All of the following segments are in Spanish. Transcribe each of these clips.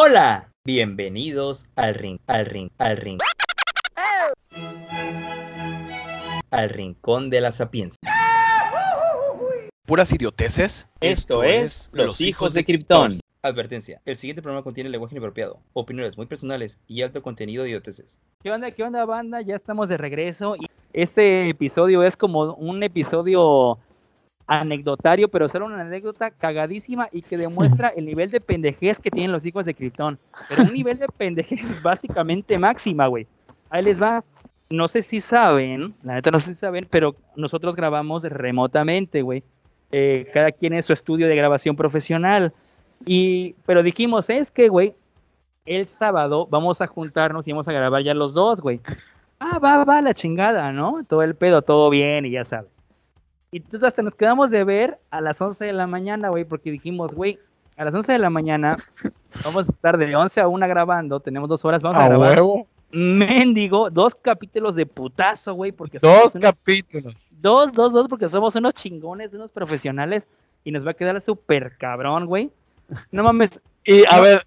Hola, bienvenidos al ring, al ring, al ring. Al rincón de la sapiencia. Puras idioteces. Esto, es Los Hijos de Krypton. Advertencia, el siguiente programa contiene lenguaje inapropiado, opiniones muy personales y alto contenido de idioteces. ¿Qué onda, qué onda, banda? Ya estamos de regreso. Y este episodio es como un episodio anecdotario, pero solo una anécdota cagadísima y que demuestra el nivel de pendejez que tienen los hijos de Krypton. Pero un nivel de pendejez básicamente máxima, güey. Ahí les va. No sé si saben, la neta no sé si saben, pero nosotros grabamos remotamente, güey. Eh, cada quien en su estudio de grabación profesional. Y, pero dijimos, es que, güey, el sábado vamos a juntarnos y vamos a grabar ya los dos, güey. Ah, va, va, la chingada, ¿no? Todo el pedo, todo bien y ya sabes. Y entonces hasta nos quedamos de ver a las 11 de la mañana, güey, porque dijimos, güey, a las 11 de la mañana vamos a estar de 11 a 1 grabando, tenemos dos horas, vamos a, grabar. Huevo. Mendigo, dos capítulos de putazo, güey, porque Dos unos, capítulos. dos, dos, dos, porque somos unos chingones, unos profesionales y nos va a quedar súper cabrón, güey. No mames, Y a No. ver,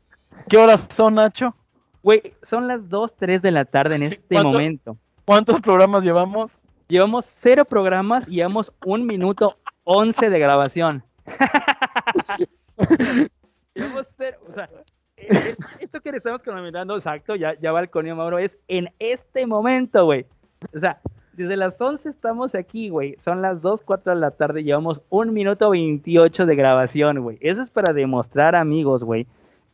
¿qué horas son, Nacho? güey, son las 2, 3 de la tarde en este ¿Cuánto? momento. ¿Cuántos programas llevamos? Llevamos cero programas y llevamos un minuto 11 de grabación. llevamos cero, o sea, eh, esto que le estamos comentando, exacto, ya, ya va el conio Mauro, es en este momento, güey. O sea, desde las 11 estamos aquí, güey. Son las 2, 4 de la tarde, llevamos un minuto 28 de grabación, güey. Eso es para demostrar, amigos, güey,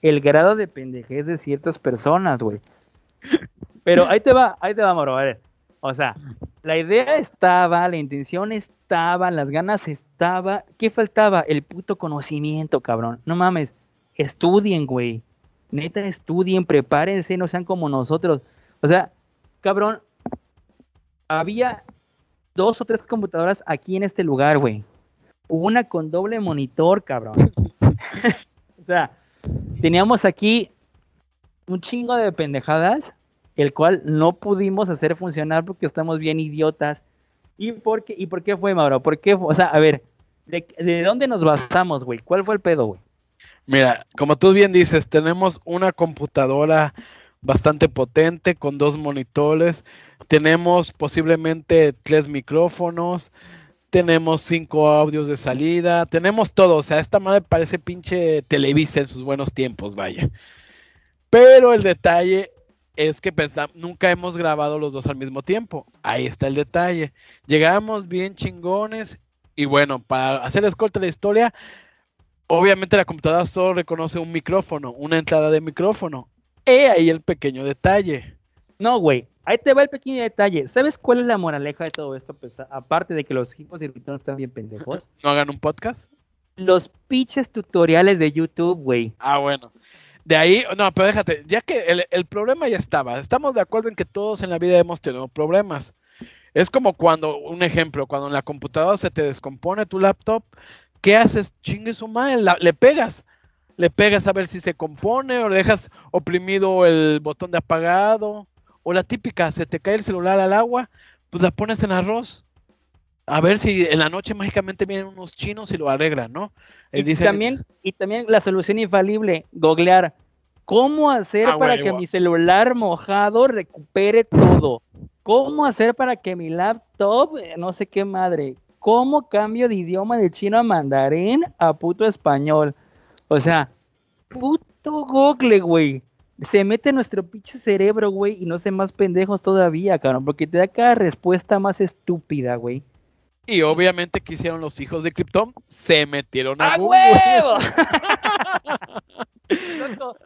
el grado de pendejez de ciertas personas, güey. Pero ahí te va, ahí te va, Mauro, a ver. O sea, la idea estaba, la intención estaba, las ganas estaba. ¿Qué faltaba? El puto conocimiento, cabrón. No mames. Estudien, güey. Neta, estudien, prepárense, no sean como nosotros. O sea, cabrón, había dos o tres computadoras aquí en este lugar, güey. Una con doble monitor, cabrón. o sea, teníamos aquí un chingo de pendejadas el cual no pudimos hacer funcionar porque estamos bien idiotas. ¿Y por qué, y fue, Mauro? O sea, a ver, ¿de, de dónde nos basamos, güey? ¿Cuál fue el pedo, güey? Mira, como tú bien dices, tenemos una computadora bastante potente con dos monitores, tenemos posiblemente tres micrófonos, tenemos cinco audios de salida, tenemos todo, o sea, esta madre parece pinche Televisa en sus buenos tiempos, vaya. Pero el detalle es que pensamos, nunca hemos grabado los dos al mismo tiempo. Ahí está el detalle. Llegamos bien chingones y bueno, para hacer escolta la historia, obviamente la computadora solo reconoce un micrófono, una entrada de micrófono. He ahí el pequeño detalle. No, güey. Ahí te va el pequeño detalle. ¿Sabes cuál es la moraleja de todo esto? Pues, aparte de que los hijos de Krypton están bien pendejos. ¿No hagan un podcast? Los pinches tutoriales de YouTube, güey. Ah, bueno. De ahí, no, pero déjate, ya que el, el problema ya estaba, estamos de acuerdo en que todos en la vida hemos tenido problemas. Es como cuando, un ejemplo, cuando en la computadora se te descompone tu laptop, ¿qué haces? Chingue su madre, le pegas. Le pegas a ver si se compone o le dejas oprimido el botón de apagado. O la típica, se te cae el celular al agua, pues la pones en arroz. A ver si en la noche mágicamente vienen unos chinos y lo arreglan, ¿no? Y también, y también la solución infalible, googlear. ¿Cómo hacer Ah, para que mi celular mojado recupere todo? ¿Cómo hacer para que mi laptop, eh, no sé qué madre, cómo cambio de idioma de chino a mandarín a puto español? O sea, puto Google, güey. Se mete en nuestro pinche cerebro, güey, y no sé más pendejos todavía, cabrón, porque te da cada respuesta más estúpida, güey. Y obviamente que hicieron los hijos de Krypton, se metieron a ¡A Google. huevo! Loco,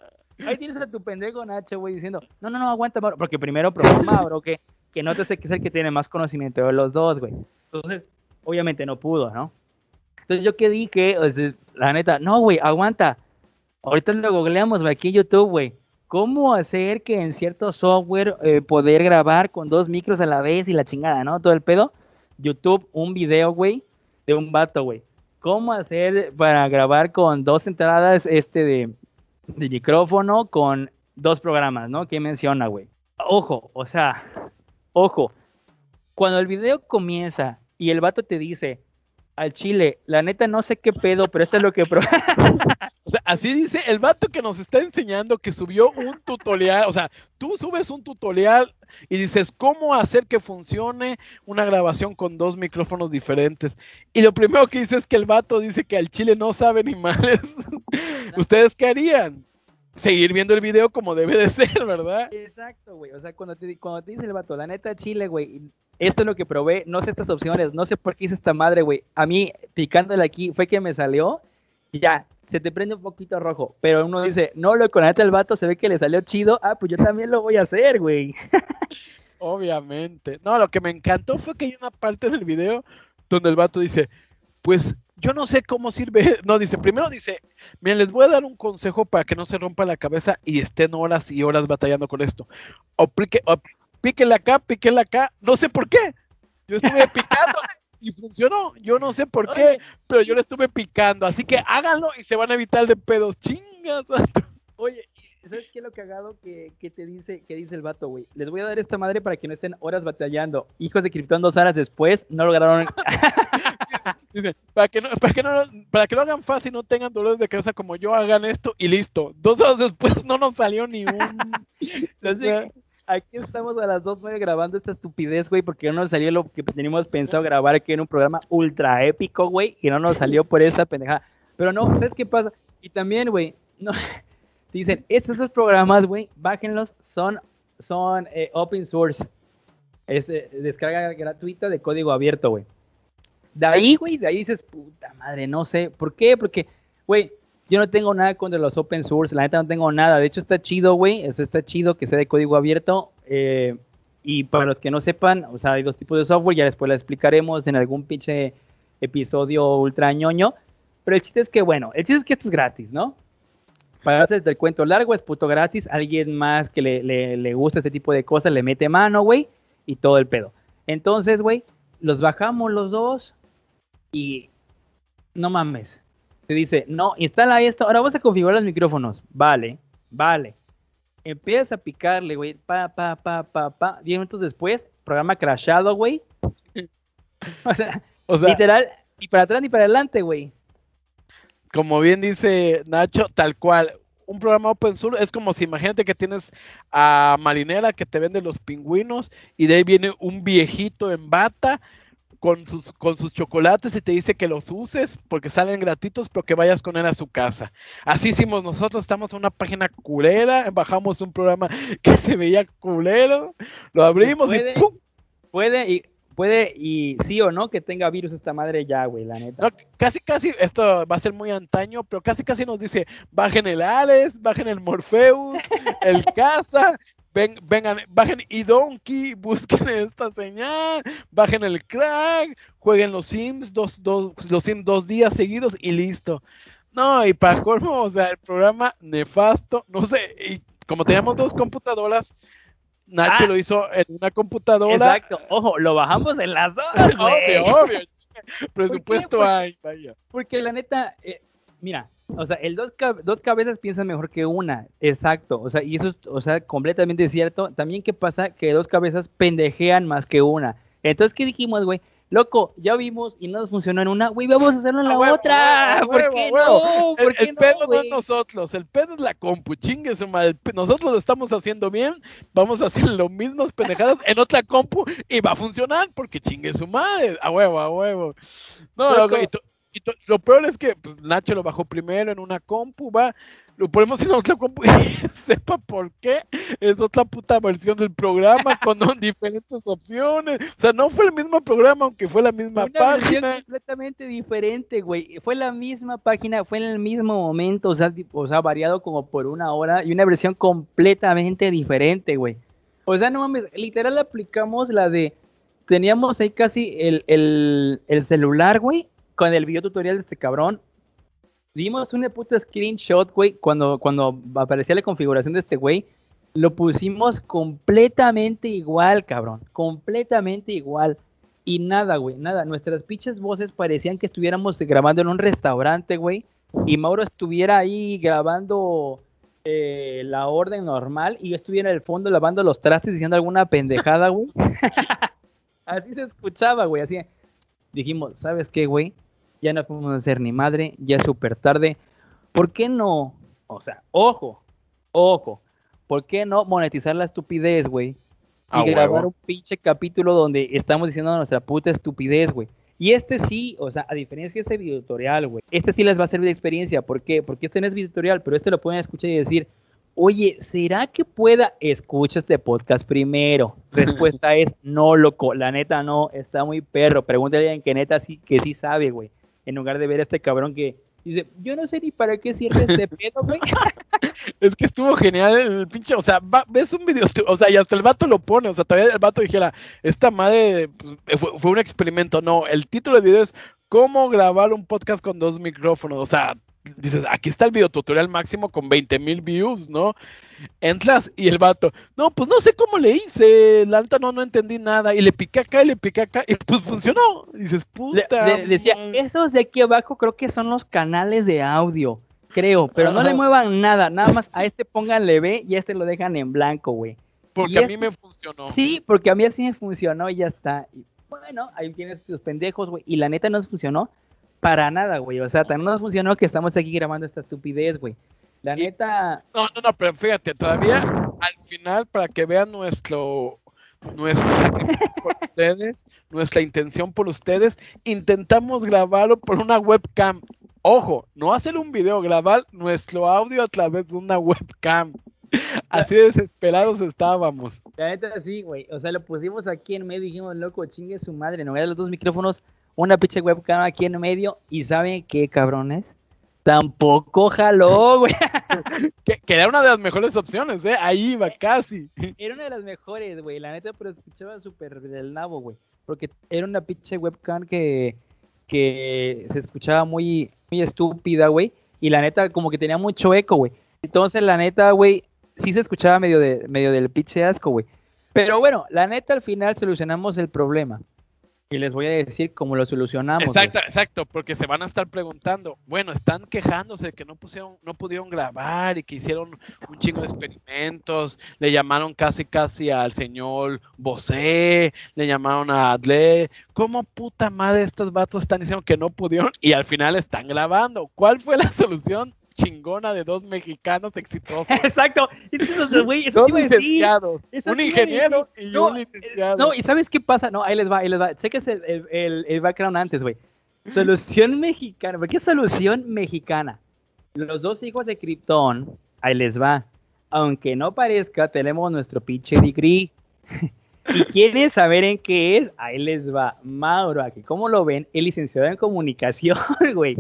ahí tienes a tu pendejo Nacho, güey, diciendo, no, no, no, aguanta, porque primero probó Mauro, que, que no te sé que es el que tiene más conocimiento de los dos, güey. Entonces, obviamente no pudo, ¿no? Entonces yo que dije, o sea, la neta, no, güey, aguanta. Ahorita lo googleamos, güey, aquí en YouTube, güey. ¿Cómo hacer que en cierto software eh, poder grabar con dos micros a la vez y la chingada, ¿no? Todo el pedo. YouTube, un video, güey, de un vato, güey. ¿Cómo hacer para grabar con dos entradas este de, micrófono con dos programas, ¿no? ¿Qué menciona, güey? Ojo, o sea, ojo. Cuando el video comienza y el vato te dice, al chile, la neta no sé qué pedo, pero esto es lo que... así dice el vato que nos está enseñando que subió un tutorial, o sea, tú subes un tutorial y dices cómo hacer que funcione una grabación con dos micrófonos diferentes. Y lo primero que dice es que el vato dice que al chile no sabe ni males. ¿Ustedes qué harían? seguir viendo el video como debe de ser, ¿verdad? Exacto, güey. O sea, cuando te, cuando dice el vato, la neta, Chile, güey, esto es lo que probé, no sé estas opciones, no sé por qué hice esta madre, güey. A mí, picándole aquí, fue que me salió y ya, se te prende un poquito rojo. Pero uno dice, no, loco, la neta, el vato se ve que le salió chido. Ah, pues yo también lo voy a hacer, güey. Obviamente. No, lo que me encantó fue que hay una parte del video donde el vato dice, pues yo no sé cómo sirve. No, dice, primero dice, miren, les voy a dar un consejo para que no se rompa la cabeza y estén horas y horas batallando con esto. O, pique, píquenle acá, píquenle acá. No sé por qué. Yo estuve picando y funcionó. Yo no sé por qué, pero yo le estuve picando. Así que háganlo y se van a evitar de pedos. Chingas. Oye, ¿sabes qué es lo cagado que, que te dice, que dice el vato, güey? Les voy a dar esta madre para que no estén horas batallando. Hijos de Krypton dos horas después no lograron. Dice, para que no, para que no, para que lo hagan fácil, no tengan dolores de cabeza como yo, hagan esto y listo. Dos horas después no nos salió ni un. aquí estamos a las dos nueve grabando esta estupidez, güey, porque no nos salió lo que teníamos pensado grabar aquí en un programa ultra épico, güey, y no nos salió por esa pendejada. Pero no, ¿sabes qué pasa? Y también, güey, no, dicen, estos esos programas, güey, bájenlos, son, son eh, open source. Es eh, descarga gratuita de código abierto, güey. De ahí, güey, de ahí dices, puta madre, no sé. ¿Por qué? Porque, güey, yo no tengo nada contra los open source, la neta no tengo nada. De hecho, está chido, güey, está chido que sea de código abierto. Eh, y para los que no sepan, o sea, hay dos tipos de software, ya después la explicaremos en algún pinche episodio ultra ñoño. Pero el chiste es que, bueno, el chiste es que esto es gratis, ¿no? Para hacer el cuento largo, es puto gratis. Alguien más que le, le, le gusta este tipo de cosas le mete mano, güey, y todo el pedo. Entonces, güey, los bajamos los dos, y no mames. Te dice, no, instala esto, ahora vas a configurar los micrófonos. Vale, vale. Empiezas a picarle, güey, pa, pa, pa, pa, pa. Diez minutos después, programa crashado, güey. o, sea, o sea, literal, ni para atrás ni para adelante, güey. Como bien dice Nacho, tal cual. Un programa open source es como si imagínate que tienes a Marinera que te vende los pingüinos y de ahí viene un viejito en bata con sus, con sus chocolates y te dice que los uses porque salen gratuitos, pero que vayas con él a su casa. Así hicimos nosotros, estamos en una página culera, bajamos un programa que se veía culero, lo abrimos y ¡pum! Puede y puede y sí o no que tenga virus esta madre ya, güey, la neta. casi casi esto va a ser muy antaño, pero casi casi nos dice, bajen el Alex, bajen el Morpheus, el Casa, ven, vengan, bajen y Donkey, busquen esta señal, bajen el crack, jueguen los Sims dos, dos, los Sims dos días seguidos y listo. No, y para colmo, o sea, el programa nefasto, no sé, y como teníamos dos computadoras, Nacho ah. lo hizo en una computadora. Exacto, ojo, lo bajamos en las dos. obvio, obvio. Presupuesto hay, vaya. Porque la neta, eh, mira, o sea, el dos, dos cabezas piensa mejor que una, exacto. O sea, y eso es, o sea, completamente cierto. También, ¿qué pasa? Que dos cabezas pendejean más que una. Entonces, ¿qué dijimos, güey? Loco, ya vimos y no nos funcionó en una, güey, vamos a hacerlo en la otra. ¿Por qué no? el, pedo no es nosotros, el pedo es la compu, chingue su madre. Nosotros lo estamos haciendo bien, vamos a hacer lo mismo pendejadas en otra compu y va a funcionar porque chingue su madre. A huevo, a huevo. No, loco, y, y lo peor es que pues, Nacho lo bajó primero en una compu, va, lo ponemos en otra compu y sepa por qué es otra puta versión del programa con diferentes opciones. O sea, no fue el mismo programa, aunque fue la misma una página. completamente diferente, güey. Fue la misma página, fue en el mismo momento, o sea, o sea, variado como por una hora y una versión completamente diferente, güey. O sea, no mames, literal aplicamos la de teníamos ahí casi el, el, el celular, güey, con el video tutorial de este cabrón, dimos una puta screenshot, güey, cuando, cuando aparecía la configuración de este güey, lo pusimos completamente igual, cabrón, completamente igual. Y nada, güey, nada, nuestras pinches voces parecían que estuviéramos grabando en un restaurante, güey, y Mauro estuviera ahí grabando eh, la orden normal y yo estuviera en el fondo lavando los trastes diciendo alguna pendejada, güey. así se escuchaba, güey, así. Dijimos, ¿sabes qué, güey? Ya no podemos hacer ni madre, ya es súper tarde. ¿Por qué no? O sea, ojo, ojo, ¿por qué no monetizar la estupidez, güey? Y grabar un pinche capítulo donde estamos diciendo nuestra puta estupidez, güey. Y este sí, o sea, a diferencia de ese video tutorial, güey, este sí les va a servir de experiencia. ¿Por qué? Porque este no es video tutorial, pero este lo pueden escuchar y decir, oye, ¿será que pueda? Escucha este podcast primero. Respuesta es, no, loco, la neta no, está muy perro. Pregúntale a alguien que neta sí, que sí sabe, güey. En lugar de ver a este cabrón que dice, yo no sé ni para qué sirve este pedo, güey. es que estuvo genial el pinche, o sea, ves un video, o sea, y hasta el vato lo pone, o sea, todavía el vato dijera, esta madre pues, fue, fue un experimento. No, el título del video es cómo grabar un podcast con dos micrófonos, o sea, dices, aquí está el video tutorial máximo con 20 mil views, ¿no? Entras y el vato, no, pues no sé cómo le hice, la alta no, no entendí nada, y le piqué acá y le piqué acá, y pues funcionó. dices, puta. Le, decía, esos de aquí abajo creo que son los canales de audio, creo, pero no le muevan nada, nada más a este pónganle B y a este lo dejan en blanco, güey. Porque a mí me funcionó. Sí, porque a mí así me funcionó y ya está. bueno, ahí tienes sus pendejos, güey, y la neta no funcionó para nada, güey. O sea, tan no nos funcionó que estamos aquí grabando esta estupidez, güey. La neta. No, no, no, pero fíjate, todavía al final, para que vean nuestro nuestro sacrificio por ustedes, nuestra intención por ustedes, intentamos grabarlo por una webcam. Ojo, no hacer un video, grabar nuestro audio a través de una webcam. Así desesperados estábamos. La neta sí, güey. O sea, lo pusimos aquí en medio y dijimos, loco, chingue su madre, no a los dos micrófonos una pinche webcam aquí en medio y ¿saben qué cabrones? Tampoco jaló, güey. que, era una de las mejores opciones, ¿eh? Ahí iba casi. Era una de las mejores, güey. La neta, pero escuchaba súper del nabo, güey. Porque era una pinche webcam que, que se escuchaba muy, muy estúpida, güey. Y la neta, como que tenía mucho eco, güey. Entonces, la neta, güey, sí se escuchaba medio, de, medio del pinche asco, güey. Pero bueno, la neta, al final solucionamos el problema. Y les voy a decir cómo lo solucionamos. Exacto, exacto, porque se van a estar preguntando, bueno, están quejándose de que no pusieron, no pudieron grabar y que hicieron un chingo de experimentos, le llamaron casi casi al señor Bosé, le llamaron a Adle, ¿cómo puta madre estos vatos están diciendo que no pudieron y al final están grabando? ¿Cuál fue la solución? Chingona de dos mexicanos exitosos. Exacto. dos licenciados. un ingeniero y un licenciado. No, y ¿sabes qué pasa? No, ahí les va, ahí les va. Chequese el, el, el background antes, güey. Solución mexicana. ¿Por qué solución mexicana? Los dos hijos de Krypton, ahí les va. Aunque no parezca, tenemos nuestro pinche degree. y quieren saber en qué es, ahí les va. Mauro, aquí, ¿cómo lo ven? El licenciado en comunicación, güey.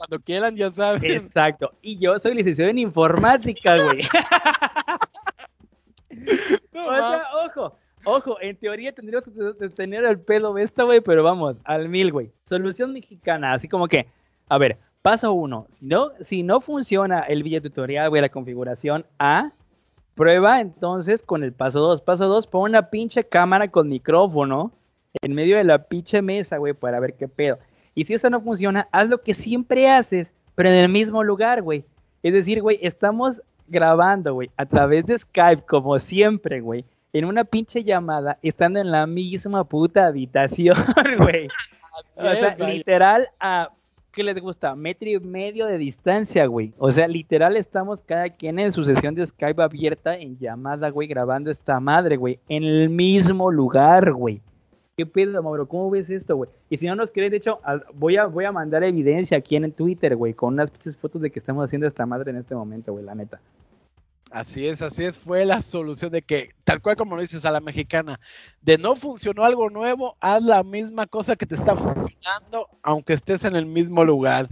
Cuando quieran, ya saben. Exacto. Y yo soy licenciado en informática, güey. o sea, ojo, ojo, en teoría tendría que tener el pelo esta, güey, pero vamos, al mil, güey. Solución mexicana, así como que, a ver, paso uno, si no, si no funciona el video tutorial, güey, la configuración A, Prueba entonces con el paso 2. Paso 2, pon una pinche cámara con micrófono en medio de la pinche mesa, güey, para ver qué pedo. Y si eso no funciona, haz lo que siempre haces, pero en el mismo lugar, güey. Es decir, güey, estamos grabando, güey, a través de Skype, como siempre, güey, en una pinche llamada, estando en la misma puta habitación, güey. o sea, literal a ¿qué les gusta? Metro y medio de distancia, güey. O sea, literal estamos cada quien en su sesión de Skype abierta en llamada, güey, grabando esta madre, güey, en el mismo lugar, güey. ¿Qué pedo, Mauro? ¿Cómo ves esto, güey? Y si no nos crees, de hecho, voy a, voy a mandar evidencia aquí en Twitter, güey, con unas fotos de que estamos haciendo esta madre en este momento, güey, la neta. Así es, así es, fue la solución de que, tal cual como lo dices a la mexicana, de no funcionó algo nuevo, haz la misma cosa que te está funcionando, aunque estés en el mismo lugar.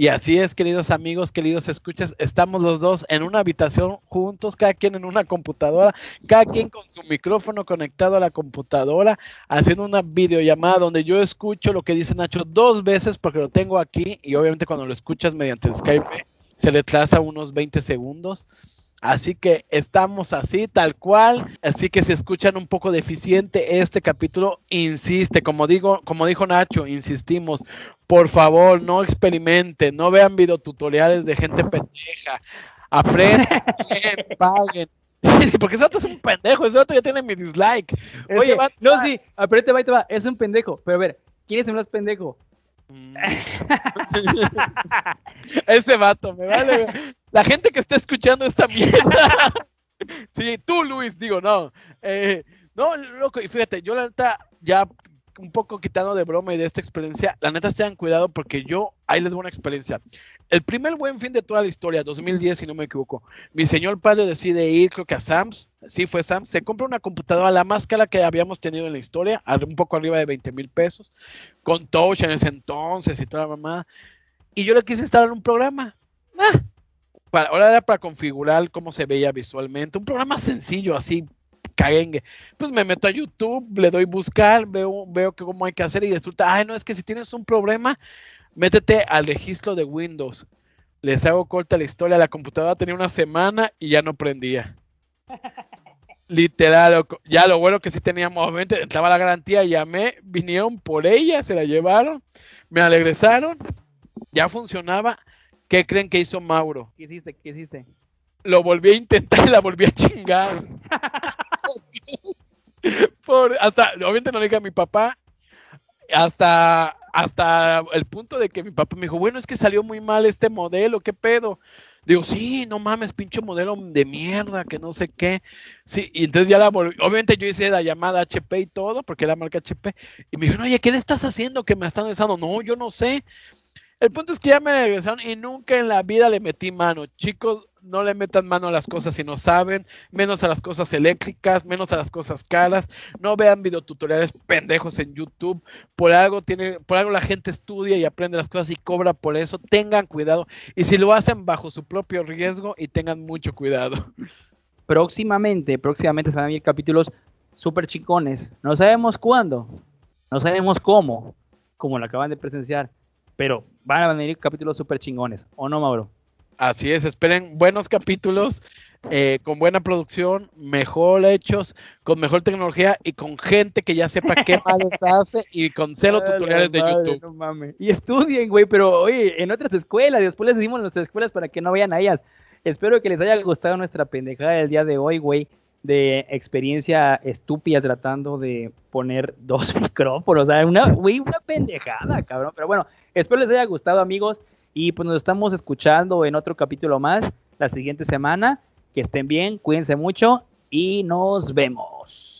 Y así es, queridos amigos, queridos escuchas, estamos los dos en una habitación juntos, cada quien en una computadora, cada quien con su micrófono conectado a la computadora, haciendo una videollamada donde yo escucho lo que dice Nacho dos veces porque lo tengo aquí y obviamente cuando lo escuchas mediante Skype se le traza unos 20 segundos. Así que estamos así, tal cual. Así que si escuchan un poco deficiente este capítulo, insiste, como digo, como dijo Nacho, insistimos, por favor, no experimenten, no vean videotutoriales de gente pendeja. Aprendan, paguen. Porque ese otro es un pendejo, ese otro ya tiene mi dislike. Oye, no, sí, aprende, va y te va, es un pendejo. Pero a ver, ¿quién es el más pendejo? Mm. Ese vato, me vale. La gente que está escuchando esta mierda. sí, tú, Luis, digo, no. Eh, no, loco, y fíjate, yo la neta, ya un poco quitando de broma y de esta experiencia, la neta, tengan cuidado porque yo, ahí les doy una experiencia. El primer buen fin de toda la historia, 2010, si no me equivoco, mi señor padre decide ir, creo que a Sam's, sí fue Sam's, se compra una computadora, la más cara que habíamos tenido en la historia, un poco arriba de 20 mil pesos, con touch en ese entonces y toda la mamá, y yo le quise instalar un programa. Para, ahora era para configurar cómo se veía visualmente, un programa sencillo, así, caguengue. Pues me meto a YouTube, le doy buscar, veo, veo cómo hay que hacer y resulta, ay, no, es que si tienes un problema, métete al registro de Windows. Les hago corta la historia, la computadora tenía una semana y ya no prendía. Literal, ya lo bueno que sí teníamos, obviamente, entraba la garantía, llamé, vinieron por ella, se la llevaron, me regresaron, ya funcionaba. ¿Qué creen que hizo Mauro? ¿Qué hiciste? ¿Qué hiciste? Lo volví a intentar y la volví a chingar. por, hasta, obviamente no le dije a mi papá, hasta hasta el punto de que mi papá me dijo, bueno, es que salió muy mal este modelo, ¿qué pedo? Digo, sí, no mames, pinche modelo de mierda, que no sé qué. Sí, y entonces ya la volví. Obviamente yo hice la llamada HP y todo, porque era marca HP. Y me dijeron, oye, ¿qué le estás haciendo que me están regresando? No, yo no sé. El punto es que ya me regresaron y nunca en la vida le metí mano. Chicos, no le metan mano a las cosas si no saben, menos a las cosas eléctricas, menos a las cosas caras, no vean videotutoriales pendejos en YouTube, por algo tiene, por algo la gente estudia y aprende las cosas y cobra por eso, tengan cuidado. Y si lo hacen bajo su propio riesgo y tengan mucho cuidado. Próximamente, próximamente se van a venir capítulos súper chicones, no sabemos cuándo, no sabemos cómo, como lo acaban de presenciar, pero van a venir capítulos súper chingones, ¿o no, Mauro? Así es, esperen buenos capítulos eh, con buena producción, mejor hechos, con mejor tecnología y con gente que ya sepa qué males hace y con cero tutoriales de YouTube. Y estudien, güey, pero oye, en otras escuelas, después les decimos en nuestras escuelas para que no vayan a ellas. Espero que les haya gustado nuestra pendejada del día de hoy, güey, de experiencia estúpida tratando de poner dos micrófonos, o sea, una, una pendejada, cabrón. Pero bueno, espero les haya gustado, amigos. Y pues nos estamos escuchando en otro capítulo más la siguiente semana. Que estén bien, cuídense mucho y nos vemos.